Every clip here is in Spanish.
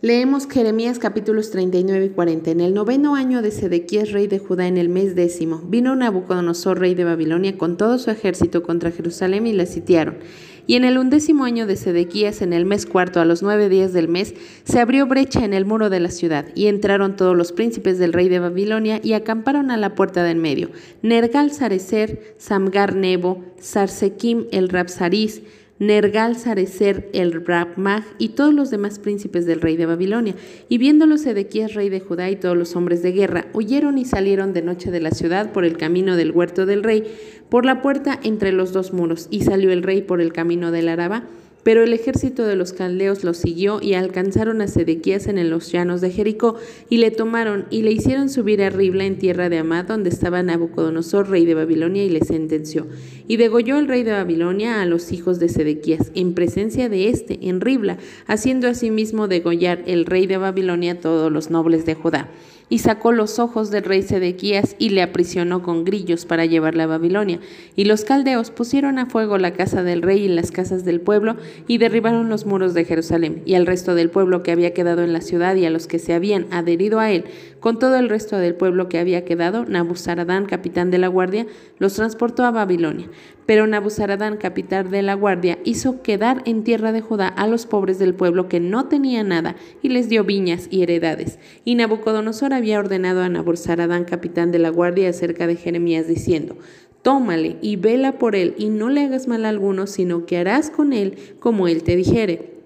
Leemos Jeremías capítulos 39 y 40. En el noveno año de Sedequías, rey de Judá, en el mes décimo, vino Nabucodonosor, rey de Babilonia, con todo su ejército contra Jerusalén y la sitiaron. Y en el undécimo año de Sedequías, en el mes cuarto, a los nueve días del mes, se abrió brecha en el muro de la ciudad, y entraron todos los príncipes del rey de Babilonia y acamparon a la puerta del medio. Nergal Sarecer, Samgar Nebo, Sarsekim el Rapsaris, Nergal Sarecer el Rabmag y todos los demás príncipes del rey de Babilonia. Y viéndolo Sedequías, rey de Judá, y todos los hombres de guerra, huyeron y salieron de noche de la ciudad por el camino del huerto del rey, por la puerta entre los dos muros, y salió el rey por el camino del Araba pero el ejército de los caldeos los siguió y alcanzaron a Sedequías en los llanos de Jericó y le tomaron y le hicieron subir a Ribla en tierra de Amad donde estaba Nabucodonosor, rey de Babilonia, y le sentenció. Y degolló el rey de Babilonia a los hijos de Sedequías en presencia de éste en Ribla, haciendo asimismo degollar el rey de Babilonia todos los nobles de Judá y sacó los ojos del rey Sedequías y le aprisionó con grillos para llevarle a Babilonia. Y los caldeos pusieron a fuego la casa del rey y las casas del pueblo y derribaron los muros de Jerusalén. Y al resto del pueblo que había quedado en la ciudad y a los que se habían adherido a él, con todo el resto del pueblo que había quedado, Nabuzaradán, capitán de la guardia, los transportó a Babilonia. Pero Nabuzaradán, capitán de la guardia, hizo quedar en tierra de Judá a los pobres del pueblo que no tenía nada y les dio viñas y heredades. Y Nabucodonosor había ordenado a Nabuzaradán, capitán de la guardia, acerca de Jeremías, diciendo, Tómale y vela por él, y no le hagas mal a alguno, sino que harás con él como él te dijere.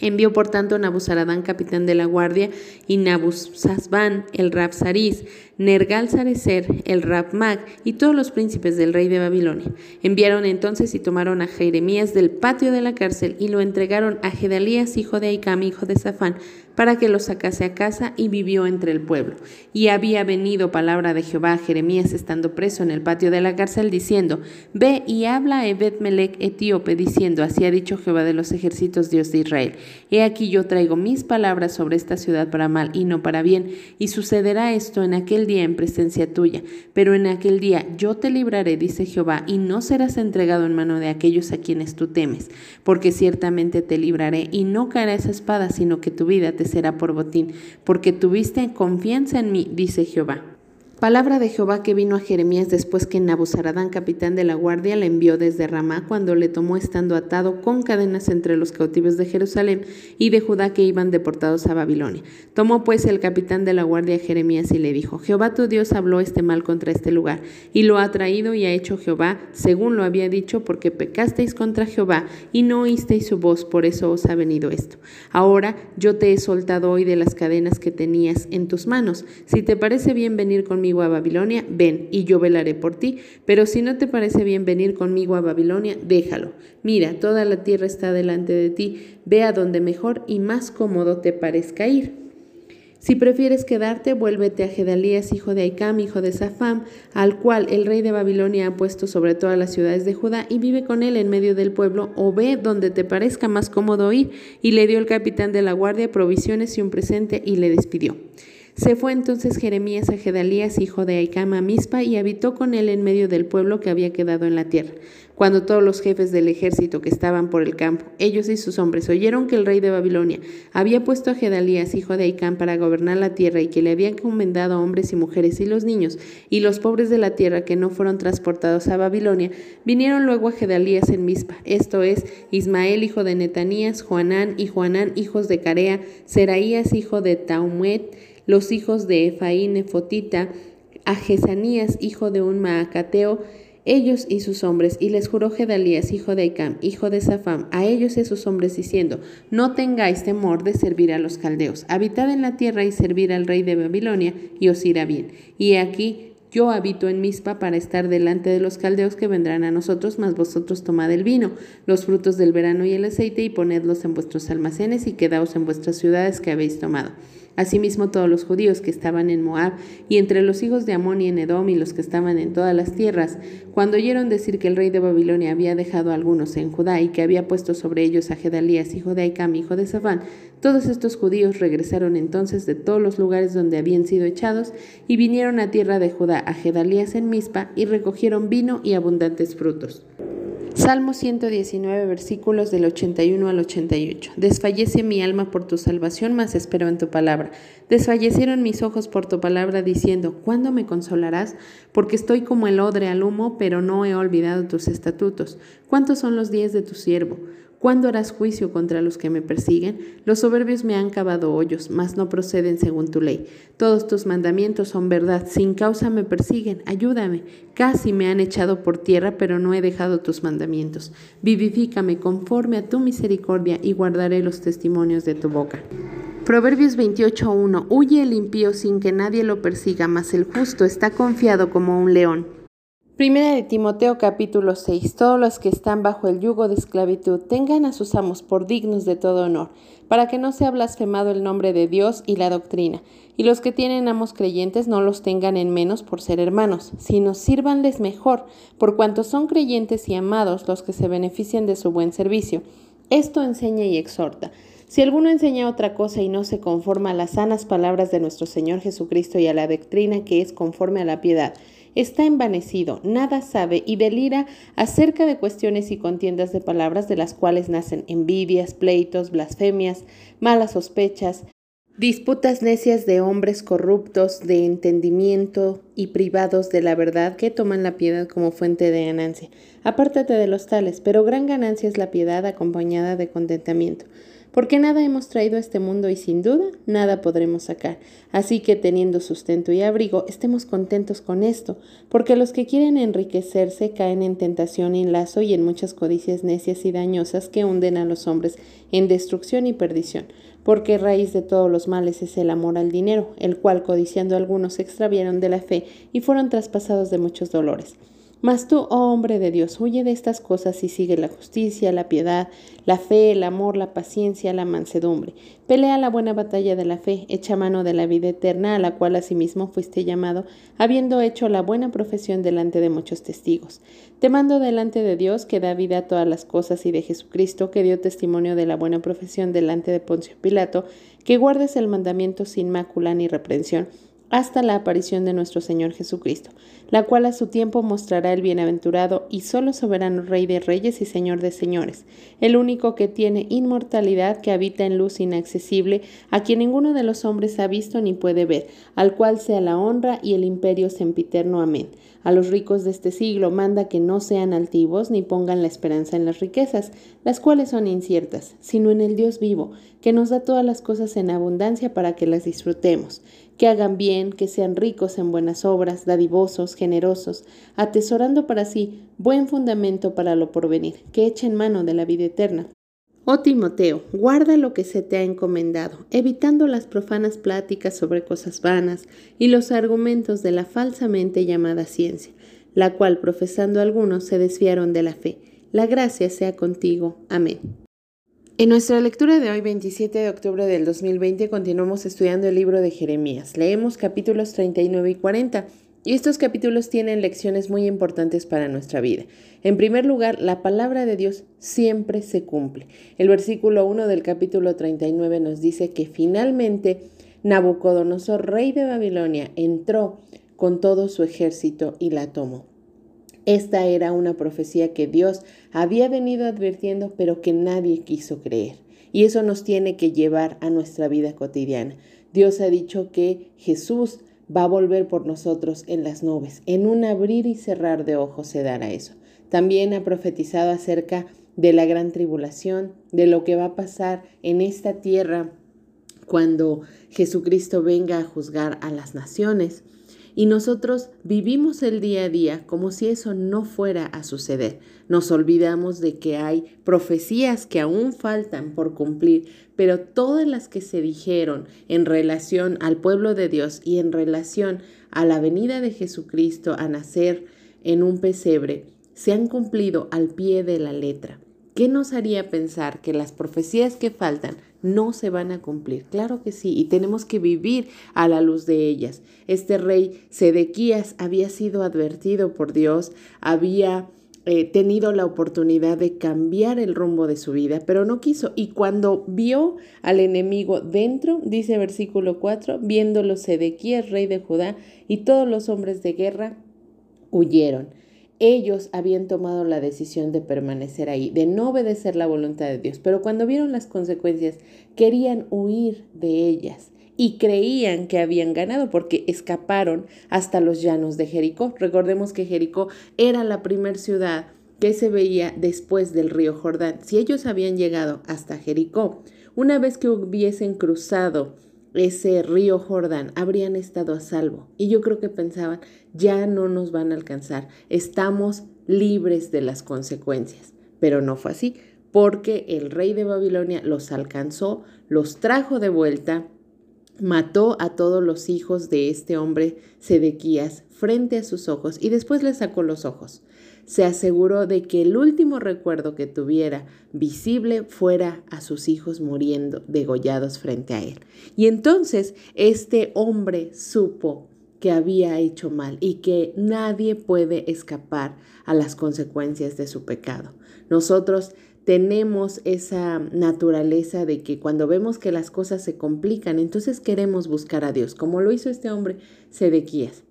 Envió por tanto Nabuzaradán, capitán de la guardia, y Nabuzazbán, el Rapsaris, Nergal Sarecer, el Rabmag y todos los príncipes del rey de Babilonia. Enviaron entonces y tomaron a Jeremías del patio de la cárcel y lo entregaron a Gedalías, hijo de Aicam, hijo de Safán, para que lo sacase a casa y vivió entre el pueblo. Y había venido palabra de Jehová a Jeremías estando preso en el patio de la cárcel, diciendo, Ve y habla a Ebed Melech etíope, diciendo, Así ha dicho Jehová de los ejércitos, Dios de Israel. He aquí yo traigo mis palabras sobre esta ciudad para mal y no para bien, y sucederá esto en aquel día en presencia tuya. Pero en aquel día yo te libraré, dice Jehová, y no serás entregado en mano de aquellos a quienes tú temes, porque ciertamente te libraré, y no caerá esa espada, sino que tu vida te será por botín, porque tuviste confianza en mí, dice Jehová. Palabra de Jehová que vino a Jeremías después que Nabuzaradán, capitán de la guardia, le envió desde Ramá cuando le tomó estando atado con cadenas entre los cautivos de Jerusalén y de Judá que iban deportados a Babilonia. Tomó pues el capitán de la guardia a Jeremías y le dijo, Jehová tu Dios habló este mal contra este lugar, y lo ha traído y ha hecho Jehová, según lo había dicho, porque pecasteis contra Jehová y no oísteis su voz, por eso os ha venido esto. Ahora yo te he soltado hoy de las cadenas que tenías en tus manos. Si te parece bien venir conmigo, a Babilonia, ven, y yo velaré por ti. Pero si no te parece bien venir conmigo a Babilonia, déjalo. Mira, toda la tierra está delante de ti, ve a donde mejor y más cómodo te parezca ir. Si prefieres quedarte, vuélvete a Gedalías, hijo de Aicam, hijo de Safam, al cual el rey de Babilonia ha puesto sobre todas las ciudades de Judá, y vive con él en medio del pueblo, o ve donde te parezca más cómodo ir. Y le dio el capitán de la guardia provisiones y un presente, y le despidió. Se fue entonces Jeremías a Gedalías, hijo de Aicama, a Mispa, y habitó con él en medio del pueblo que había quedado en la tierra. Cuando todos los jefes del ejército que estaban por el campo, ellos y sus hombres, oyeron que el rey de Babilonia había puesto a Gedalías, hijo de Aicam, para gobernar la tierra y que le había encomendado a hombres y mujeres y los niños y los pobres de la tierra que no fueron transportados a Babilonia, vinieron luego a Gedalías en Mispa, esto es, Ismael, hijo de Netanías, Juanán y Juanán, hijos de Carea, Seraías, hijo de Taumuet, los hijos de Efaín Nefotita, a Jesanías, hijo de un Maacateo, ellos y sus hombres, y les juró Gedalías, hijo de Icam, hijo de Safam, a ellos y a sus hombres, diciendo, No tengáis temor de servir a los caldeos, habitad en la tierra y servir al rey de Babilonia, y os irá bien. Y aquí yo habito en Mispa para estar delante de los caldeos que vendrán a nosotros, mas vosotros tomad el vino, los frutos del verano y el aceite, y ponedlos en vuestros almacenes, y quedaos en vuestras ciudades que habéis tomado. Asimismo todos los judíos que estaban en Moab y entre los hijos de Amón y en Edom y los que estaban en todas las tierras, cuando oyeron decir que el rey de Babilonia había dejado algunos en Judá y que había puesto sobre ellos a Gedalías, hijo de Aicam, hijo de Safán, todos estos judíos regresaron entonces de todos los lugares donde habían sido echados y vinieron a tierra de Judá a Gedalías en Mispa y recogieron vino y abundantes frutos. Salmo 119, versículos del 81 al 88. Desfallece mi alma por tu salvación, mas espero en tu palabra. Desfallecieron mis ojos por tu palabra, diciendo, ¿cuándo me consolarás? Porque estoy como el odre al humo, pero no he olvidado tus estatutos. ¿Cuántos son los días de tu siervo? ¿Cuándo harás juicio contra los que me persiguen? Los soberbios me han cavado hoyos, mas no proceden según tu ley. Todos tus mandamientos son verdad, sin causa me persiguen, ayúdame. Casi me han echado por tierra, pero no he dejado tus mandamientos. Vivifícame conforme a tu misericordia y guardaré los testimonios de tu boca. Proverbios 28.1 Huye el impío sin que nadie lo persiga, mas el justo está confiado como un león. Primera de Timoteo capítulo 6. Todos los que están bajo el yugo de esclavitud tengan a sus amos por dignos de todo honor, para que no sea blasfemado el nombre de Dios y la doctrina. Y los que tienen amos creyentes no los tengan en menos por ser hermanos, sino sírvanles mejor, por cuanto son creyentes y amados los que se benefician de su buen servicio. Esto enseña y exhorta. Si alguno enseña otra cosa y no se conforma a las sanas palabras de nuestro Señor Jesucristo y a la doctrina que es conforme a la piedad, está envanecido, nada sabe y delira acerca de cuestiones y contiendas de palabras de las cuales nacen envidias, pleitos, blasfemias, malas sospechas, disputas necias de hombres corruptos de entendimiento y privados de la verdad que toman la piedad como fuente de ganancia. Apártate de los tales, pero gran ganancia es la piedad acompañada de contentamiento porque nada hemos traído a este mundo y sin duda nada podremos sacar. Así que teniendo sustento y abrigo, estemos contentos con esto, porque los que quieren enriquecerse caen en tentación y lazo y en muchas codicias necias y dañosas que hunden a los hombres en destrucción y perdición. Porque raíz de todos los males es el amor al dinero, el cual codiciando algunos se extraviaron de la fe y fueron traspasados de muchos dolores. Mas tú, oh hombre de Dios, huye de estas cosas y sigue la justicia, la piedad, la fe, el amor, la paciencia, la mansedumbre. Pelea la buena batalla de la fe, echa mano de la vida eterna, a la cual asimismo fuiste llamado, habiendo hecho la buena profesión delante de muchos testigos. Te mando delante de Dios, que da vida a todas las cosas, y de Jesucristo, que dio testimonio de la buena profesión delante de Poncio Pilato, que guardes el mandamiento sin mácula ni reprensión hasta la aparición de nuestro Señor Jesucristo, la cual a su tiempo mostrará el bienaventurado y solo soberano Rey de Reyes y Señor de Señores, el único que tiene inmortalidad, que habita en luz inaccesible, a quien ninguno de los hombres ha visto ni puede ver, al cual sea la honra y el imperio sempiterno. Amén. A los ricos de este siglo manda que no sean altivos ni pongan la esperanza en las riquezas, las cuales son inciertas, sino en el Dios vivo, que nos da todas las cosas en abundancia para que las disfrutemos que hagan bien, que sean ricos en buenas obras, dadivosos, generosos, atesorando para sí buen fundamento para lo porvenir, que echen mano de la vida eterna. Oh Timoteo, guarda lo que se te ha encomendado, evitando las profanas pláticas sobre cosas vanas y los argumentos de la falsamente llamada ciencia, la cual profesando algunos se desviaron de la fe. La gracia sea contigo. Amén. En nuestra lectura de hoy, 27 de octubre del 2020, continuamos estudiando el libro de Jeremías. Leemos capítulos 39 y 40. Y estos capítulos tienen lecciones muy importantes para nuestra vida. En primer lugar, la palabra de Dios siempre se cumple. El versículo 1 del capítulo 39 nos dice que finalmente Nabucodonosor, rey de Babilonia, entró con todo su ejército y la tomó. Esta era una profecía que Dios había venido advirtiendo, pero que nadie quiso creer. Y eso nos tiene que llevar a nuestra vida cotidiana. Dios ha dicho que Jesús va a volver por nosotros en las nubes. En un abrir y cerrar de ojos se dará eso. También ha profetizado acerca de la gran tribulación, de lo que va a pasar en esta tierra cuando Jesucristo venga a juzgar a las naciones. Y nosotros vivimos el día a día como si eso no fuera a suceder. Nos olvidamos de que hay profecías que aún faltan por cumplir, pero todas las que se dijeron en relación al pueblo de Dios y en relación a la venida de Jesucristo a nacer en un pesebre, se han cumplido al pie de la letra. ¿Qué nos haría pensar que las profecías que faltan no se van a cumplir? Claro que sí, y tenemos que vivir a la luz de ellas. Este rey Sedequías había sido advertido por Dios, había eh, tenido la oportunidad de cambiar el rumbo de su vida, pero no quiso. Y cuando vio al enemigo dentro, dice versículo 4, viéndolo Sedequías, rey de Judá, y todos los hombres de guerra huyeron. Ellos habían tomado la decisión de permanecer ahí, de no obedecer la voluntad de Dios, pero cuando vieron las consecuencias, querían huir de ellas y creían que habían ganado porque escaparon hasta los llanos de Jericó. Recordemos que Jericó era la primera ciudad que se veía después del río Jordán. Si ellos habían llegado hasta Jericó, una vez que hubiesen cruzado ese río Jordán, habrían estado a salvo. Y yo creo que pensaban, ya no nos van a alcanzar, estamos libres de las consecuencias. Pero no fue así, porque el rey de Babilonia los alcanzó, los trajo de vuelta, mató a todos los hijos de este hombre Sedequías frente a sus ojos y después le sacó los ojos se aseguró de que el último recuerdo que tuviera visible fuera a sus hijos muriendo degollados frente a él. Y entonces este hombre supo que había hecho mal y que nadie puede escapar a las consecuencias de su pecado. Nosotros tenemos esa naturaleza de que cuando vemos que las cosas se complican, entonces queremos buscar a Dios, como lo hizo este hombre Sedequías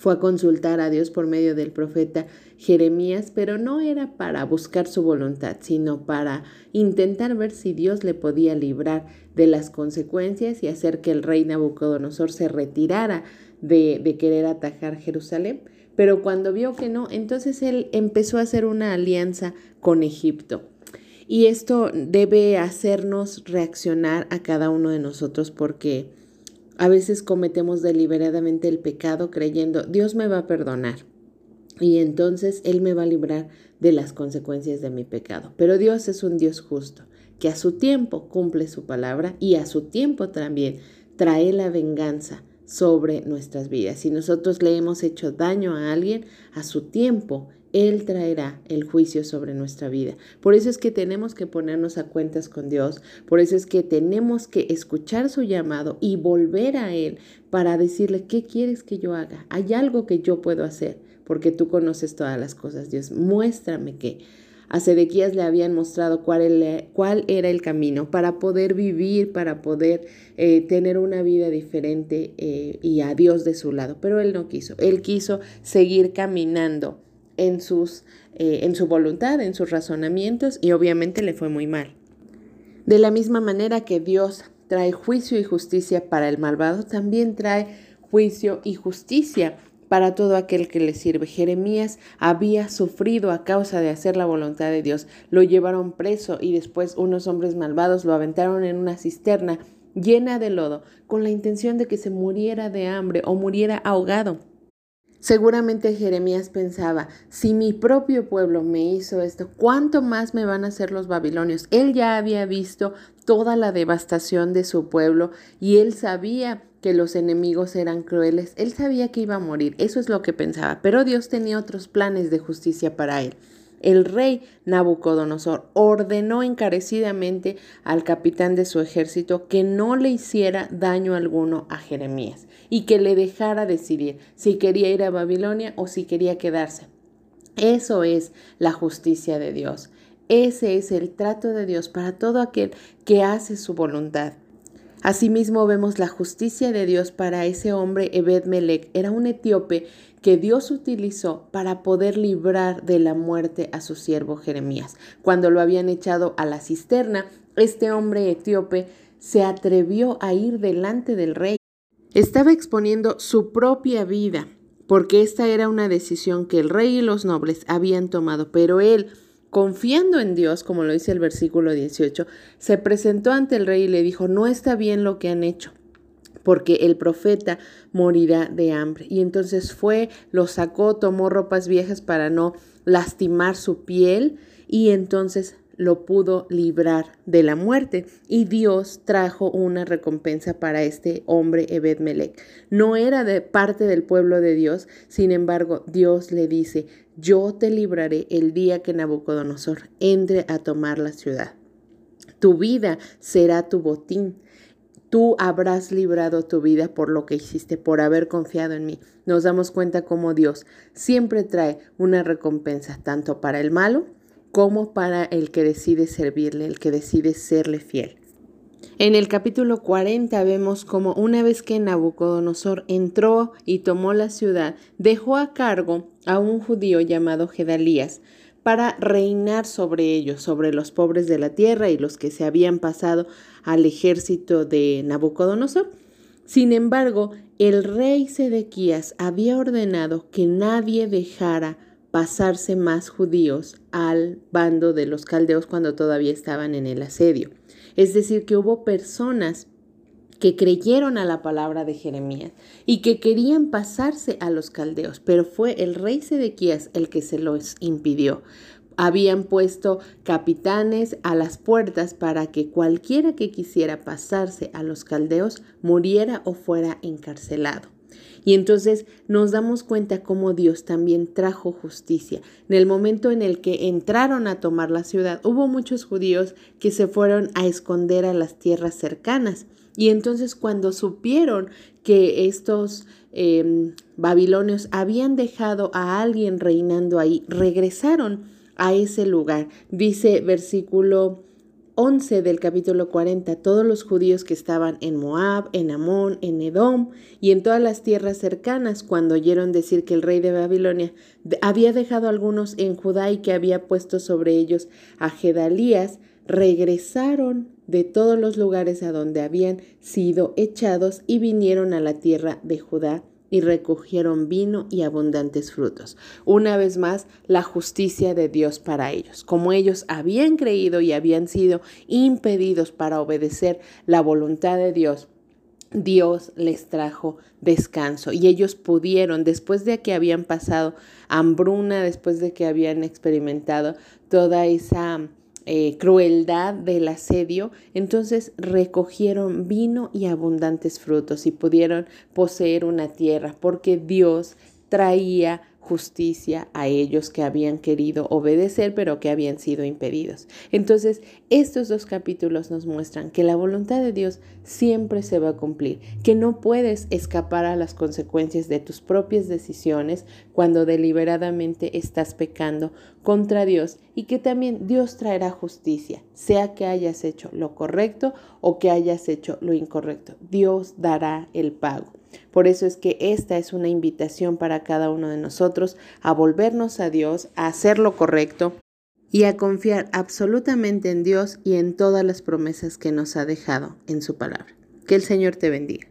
fue a consultar a Dios por medio del profeta Jeremías, pero no era para buscar su voluntad, sino para intentar ver si Dios le podía librar de las consecuencias y hacer que el rey Nabucodonosor se retirara de, querer atacar Jerusalén. Pero cuando vio que no, entonces él empezó a hacer una alianza con Egipto. Y esto debe hacernos reaccionar a cada uno de nosotros porque a veces cometemos deliberadamente el pecado creyendo, Dios me va a perdonar y entonces Él me va a librar de las consecuencias de mi pecado. Pero Dios es un Dios justo, que a su tiempo cumple su palabra y a su tiempo también trae la venganza sobre nuestras vidas. Si nosotros le hemos hecho daño a alguien, a su tiempo él traerá el juicio sobre nuestra vida. Por eso es que tenemos que ponernos a cuentas con Dios, por eso es que tenemos que escuchar su llamado y volver a Él para decirle, ¿qué quieres que yo haga? Hay algo que yo puedo hacer, porque tú conoces todas las cosas, Dios. Muéstrame que a Sedequías le habían mostrado cuál, era el camino para poder vivir, para poder eh, tener una vida diferente eh, y a Dios de su lado. Pero él no quiso, él quiso seguir caminando en, sus, eh, en su voluntad, en sus razonamientos y obviamente le fue muy mal. De la misma manera que Dios trae juicio y justicia para el malvado, también trae juicio y justicia para todo aquel que le sirve. Jeremías había sufrido a causa de hacer la voluntad de Dios. Lo llevaron preso y después unos hombres malvados lo aventaron en una cisterna llena de lodo con la intención de que se muriera de hambre o muriera ahogado. Seguramente Jeremías pensaba, si mi propio pueblo me hizo esto, ¿cuánto más me van a hacer los babilonios? Él ya había visto toda la devastación de su pueblo y él sabía que los enemigos eran crueles, él sabía que iba a morir, eso es lo que pensaba, pero Dios tenía otros planes de justicia para él el rey Nabucodonosor ordenó encarecidamente al capitán de su ejército que no le hiciera daño alguno a Jeremías y que le dejara decidir si quería ir a Babilonia o si quería quedarse. Eso es la justicia de Dios. Ese es el trato de Dios para todo aquel que hace su voluntad. Asimismo vemos la justicia de Dios para ese hombre Ebed Melech. Era un etíope que Dios utilizó para poder librar de la muerte a su siervo Jeremías. Cuando lo habían echado a la cisterna, este hombre etíope se atrevió a ir delante del rey. Estaba exponiendo su propia vida, porque esta era una decisión que el rey y los nobles habían tomado, pero él, confiando en Dios, como lo dice el versículo 18, se presentó ante el rey y le dijo, no está bien lo que han hecho porque el profeta morirá de hambre. Y entonces fue, lo sacó, tomó ropas viejas para no lastimar su piel y entonces lo pudo librar de la muerte. Y Dios trajo una recompensa para este hombre Ebed Melech. No era de parte del pueblo de Dios, sin embargo, Dios le dice, yo te libraré el día que Nabucodonosor entre a tomar la ciudad. Tu vida será tu botín tú habrás librado tu vida por lo que hiciste, por haber confiado en mí. Nos damos cuenta cómo Dios siempre trae una recompensa, tanto para el malo como para el que decide servirle, el que decide serle fiel. En el capítulo 40 vemos como una vez que Nabucodonosor entró y tomó la ciudad, dejó a cargo a un judío llamado Gedalías para reinar sobre ellos, sobre los pobres de la tierra y los que se habían pasado al ejército de Nabucodonosor. Sin embargo, el rey Sedequías había ordenado que nadie dejara pasarse más judíos al bando de los caldeos cuando todavía estaban en el asedio. Es decir, que hubo personas que creyeron a la palabra de Jeremías y que querían pasarse a los caldeos, pero fue el rey Sedequías el que se los impidió. Habían puesto capitanes a las puertas para que cualquiera que quisiera pasarse a los caldeos muriera o fuera encarcelado. Y entonces nos damos cuenta cómo Dios también trajo justicia. En el momento en el que entraron a tomar la ciudad, hubo muchos judíos que se fueron a esconder a las tierras cercanas. Y entonces cuando supieron que estos em, babilonios habían dejado a alguien reinando ahí, regresaron a ese lugar. Dice versículo 11 del capítulo 40, todos los judíos que estaban en Moab, en Amón, en Edom y en todas las tierras cercanas, cuando oyeron decir que el rey de Babilonia había dejado algunos en Judá y que había puesto sobre ellos a Gedalías, regresaron de todos los lugares a donde habían sido echados y vinieron a la tierra de Judá y recogieron vino y abundantes frutos. Una vez más, la justicia de Dios para ellos. Como ellos habían creído y habían sido impedidos para obedecer la voluntad de Dios, Dios les trajo descanso y ellos pudieron, después de que habían pasado hambruna, después de que habían experimentado toda esa eh, crueldad del asedio, entonces recogieron vino y abundantes frutos y pudieron poseer una tierra, porque Dios traía justicia a ellos que habían querido obedecer pero que habían sido impedidos. Entonces, estos dos capítulos nos muestran que la voluntad de Dios siempre se va a cumplir, que no puedes escapar a las consecuencias de tus propias decisiones cuando deliberadamente estás pecando contra Dios y que también Dios traerá justicia, sea que hayas hecho lo correcto o que hayas hecho lo incorrecto. Dios dará el pago. Por eso es que esta es una invitación para cada uno de nosotros a volvernos a Dios, a hacer lo correcto y a confiar absolutamente en Dios y en todas las promesas que nos ha dejado en su palabra. Que el Señor te bendiga.